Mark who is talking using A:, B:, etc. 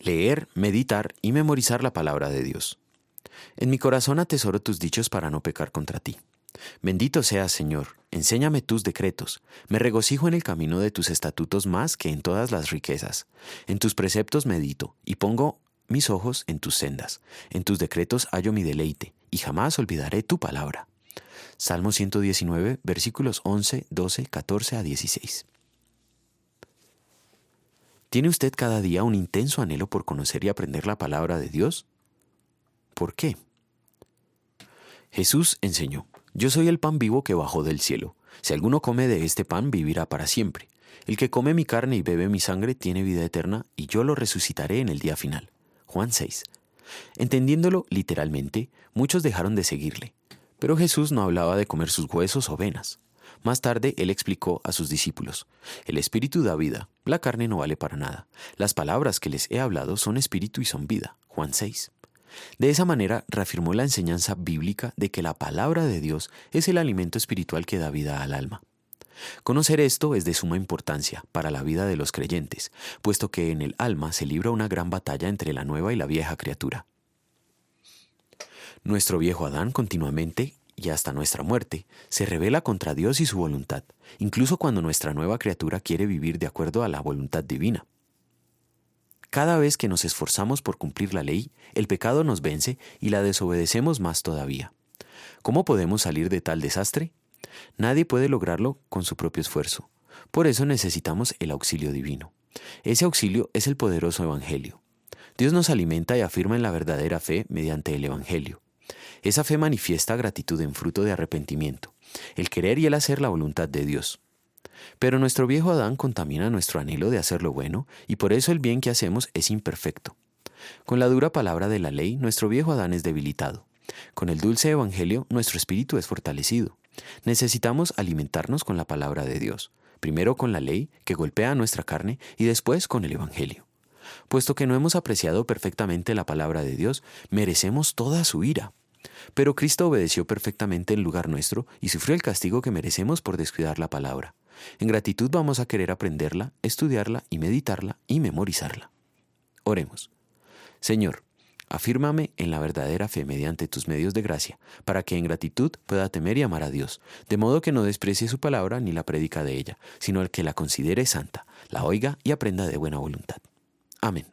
A: leer, meditar y memorizar la palabra de Dios. En mi corazón atesoro tus dichos para no pecar contra ti. Bendito seas, Señor, enséñame tus decretos. Me regocijo en el camino de tus estatutos más que en todas las riquezas. En tus preceptos medito y pongo mis ojos en tus sendas. En tus decretos hallo mi deleite y jamás olvidaré tu palabra. Salmo 119, versículos 11, 12, 14 a 16. ¿Tiene usted cada día un intenso anhelo por conocer y aprender la palabra de Dios? ¿Por qué? Jesús enseñó, Yo soy el pan vivo que bajó del cielo. Si alguno come de este pan, vivirá para siempre. El que come mi carne y bebe mi sangre tiene vida eterna, y yo lo resucitaré en el día final. Juan 6. Entendiéndolo literalmente, muchos dejaron de seguirle. Pero Jesús no hablaba de comer sus huesos o venas. Más tarde él explicó a sus discípulos, El espíritu da vida, la carne no vale para nada. Las palabras que les he hablado son espíritu y son vida. Juan 6. De esa manera reafirmó la enseñanza bíblica de que la palabra de Dios es el alimento espiritual que da vida al alma. Conocer esto es de suma importancia para la vida de los creyentes, puesto que en el alma se libra una gran batalla entre la nueva y la vieja criatura. Nuestro viejo Adán continuamente y hasta nuestra muerte, se revela contra Dios y su voluntad, incluso cuando nuestra nueva criatura quiere vivir de acuerdo a la voluntad divina. Cada vez que nos esforzamos por cumplir la ley, el pecado nos vence y la desobedecemos más todavía. ¿Cómo podemos salir de tal desastre? Nadie puede lograrlo con su propio esfuerzo. Por eso necesitamos el auxilio divino. Ese auxilio es el poderoso Evangelio. Dios nos alimenta y afirma en la verdadera fe mediante el Evangelio. Esa fe manifiesta gratitud en fruto de arrepentimiento, el querer y el hacer la voluntad de Dios. Pero nuestro viejo Adán contamina nuestro anhelo de hacer lo bueno, y por eso el bien que hacemos es imperfecto. Con la dura palabra de la ley, nuestro viejo Adán es debilitado. Con el dulce Evangelio, nuestro espíritu es fortalecido. Necesitamos alimentarnos con la palabra de Dios, primero con la ley, que golpea nuestra carne, y después con el Evangelio. Puesto que no hemos apreciado perfectamente la palabra de Dios, merecemos toda su ira. Pero Cristo obedeció perfectamente en lugar nuestro y sufrió el castigo que merecemos por descuidar la palabra. En gratitud vamos a querer aprenderla, estudiarla y meditarla y memorizarla. Oremos. Señor, afírmame en la verdadera fe mediante tus medios de gracia, para que en gratitud pueda temer y amar a Dios, de modo que no desprecie su palabra ni la predica de ella, sino el que la considere santa, la oiga y aprenda de buena voluntad. Amén.